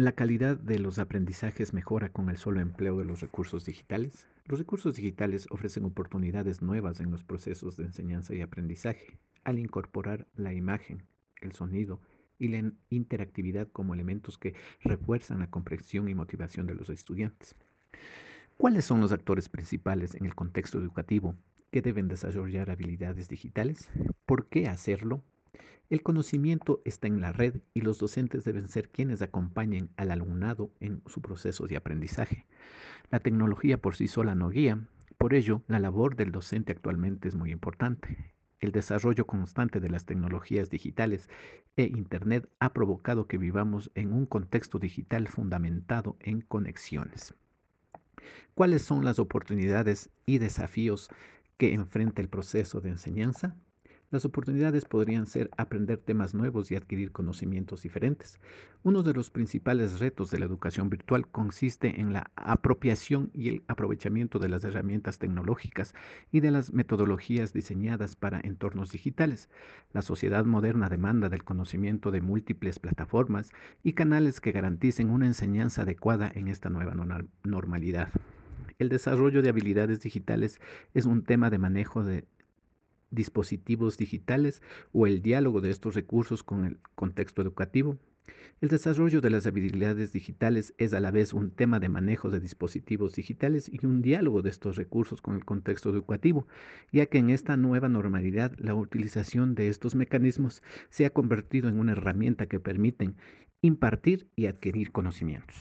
¿La calidad de los aprendizajes mejora con el solo empleo de los recursos digitales? Los recursos digitales ofrecen oportunidades nuevas en los procesos de enseñanza y aprendizaje al incorporar la imagen, el sonido y la interactividad como elementos que refuerzan la comprensión y motivación de los estudiantes. ¿Cuáles son los actores principales en el contexto educativo que deben desarrollar habilidades digitales? ¿Por qué hacerlo? El conocimiento está en la red y los docentes deben ser quienes acompañen al alumnado en su proceso de aprendizaje. La tecnología por sí sola no guía, por ello la labor del docente actualmente es muy importante. El desarrollo constante de las tecnologías digitales e Internet ha provocado que vivamos en un contexto digital fundamentado en conexiones. ¿Cuáles son las oportunidades y desafíos que enfrenta el proceso de enseñanza? Las oportunidades podrían ser aprender temas nuevos y adquirir conocimientos diferentes. Uno de los principales retos de la educación virtual consiste en la apropiación y el aprovechamiento de las herramientas tecnológicas y de las metodologías diseñadas para entornos digitales. La sociedad moderna demanda del conocimiento de múltiples plataformas y canales que garanticen una enseñanza adecuada en esta nueva normalidad. El desarrollo de habilidades digitales es un tema de manejo de dispositivos digitales o el diálogo de estos recursos con el contexto educativo. El desarrollo de las habilidades digitales es a la vez un tema de manejo de dispositivos digitales y un diálogo de estos recursos con el contexto educativo, ya que en esta nueva normalidad la utilización de estos mecanismos se ha convertido en una herramienta que permiten impartir y adquirir conocimientos.